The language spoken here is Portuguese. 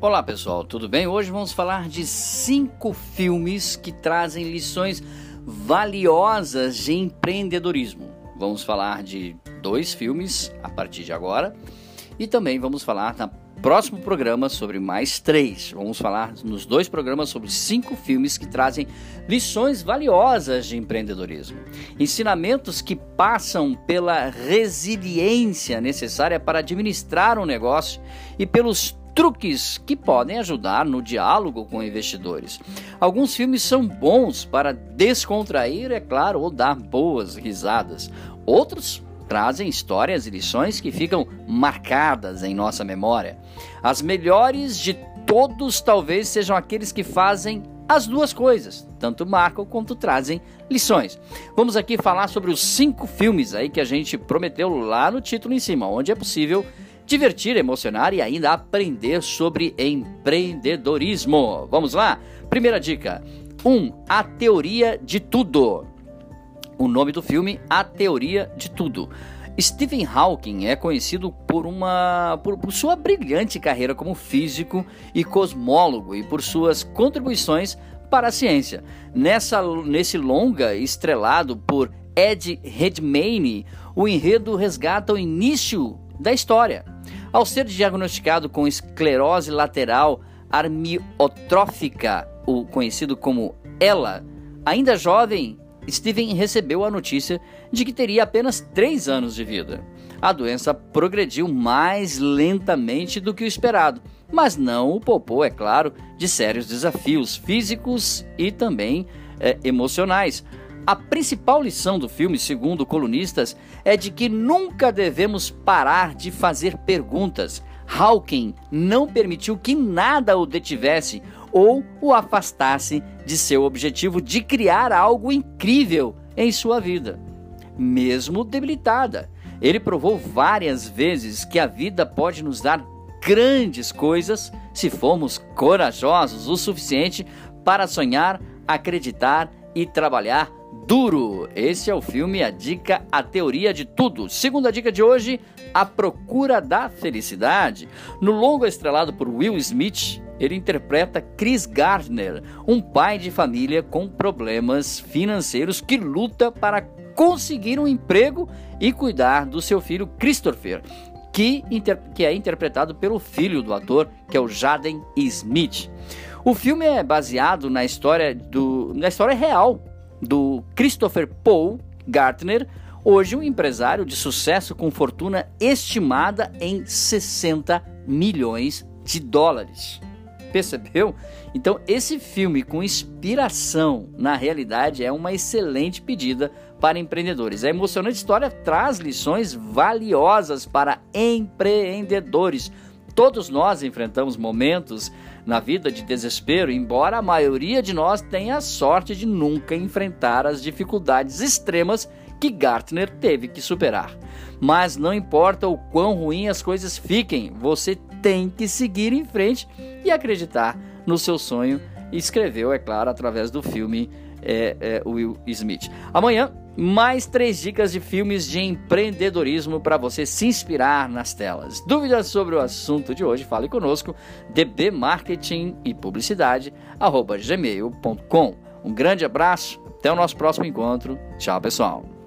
Olá pessoal, tudo bem? Hoje vamos falar de cinco filmes que trazem lições valiosas de empreendedorismo. Vamos falar de dois filmes a partir de agora e também vamos falar no próximo programa sobre mais três. Vamos falar nos dois programas sobre cinco filmes que trazem lições valiosas de empreendedorismo. Ensinamentos que passam pela resiliência necessária para administrar um negócio e pelos truques que podem ajudar no diálogo com investidores. Alguns filmes são bons para descontrair, é claro, ou dar boas risadas. Outros trazem histórias e lições que ficam marcadas em nossa memória. As melhores de todos talvez sejam aqueles que fazem as duas coisas, tanto marcam quanto trazem lições. Vamos aqui falar sobre os cinco filmes aí que a gente prometeu lá no título em cima, onde é possível divertir, emocionar e ainda aprender sobre empreendedorismo. Vamos lá? Primeira dica: 1. Um, a teoria de tudo. O nome do filme, A Teoria de Tudo. Stephen Hawking é conhecido por, uma, por, por, sua brilhante carreira como físico e cosmólogo e por suas contribuições para a ciência. Nessa, nesse longa, estrelado por Ed Redmayne, o enredo resgata o início da história. Ao ser diagnosticado com esclerose lateral armiotrófica, o conhecido como ELA, ainda jovem, Steven recebeu a notícia de que teria apenas 3 anos de vida. A doença progrediu mais lentamente do que o esperado, mas não o poupou, é claro, de sérios desafios físicos e também é, emocionais. A principal lição do filme, segundo colunistas, é de que nunca devemos parar de fazer perguntas. Hawking não permitiu que nada o detivesse ou o afastasse de seu objetivo de criar algo incrível em sua vida, mesmo debilitada. Ele provou várias vezes que a vida pode nos dar grandes coisas se formos corajosos o suficiente para sonhar, acreditar e trabalhar duro. Esse é o filme A Dica, a Teoria de Tudo. Segunda dica de hoje, A Procura da Felicidade. No longo estrelado por Will Smith, ele interpreta Chris Gardner, um pai de família com problemas financeiros que luta para conseguir um emprego e cuidar do seu filho Christopher, que, que é interpretado pelo filho do ator, que é o Jaden Smith. O filme é baseado na história do, na história real do Christopher Paul Gartner, hoje um empresário de sucesso com fortuna estimada em 60 milhões de dólares. Percebeu? Então, esse filme com inspiração na realidade é uma excelente pedida para empreendedores. A emocionante história traz lições valiosas para empreendedores. Todos nós enfrentamos momentos na vida de desespero, embora a maioria de nós tenha a sorte de nunca enfrentar as dificuldades extremas que Gartner teve que superar. Mas não importa o quão ruim as coisas fiquem, você tem que seguir em frente e acreditar no seu sonho. Escreveu, é claro, através do filme é, é, Will Smith. Amanhã, mais três dicas de filmes de empreendedorismo para você se inspirar nas telas. Dúvidas sobre o assunto de hoje? Fale conosco, dbmarketing e publicidade, gmail.com. Um grande abraço, até o nosso próximo encontro. Tchau, pessoal.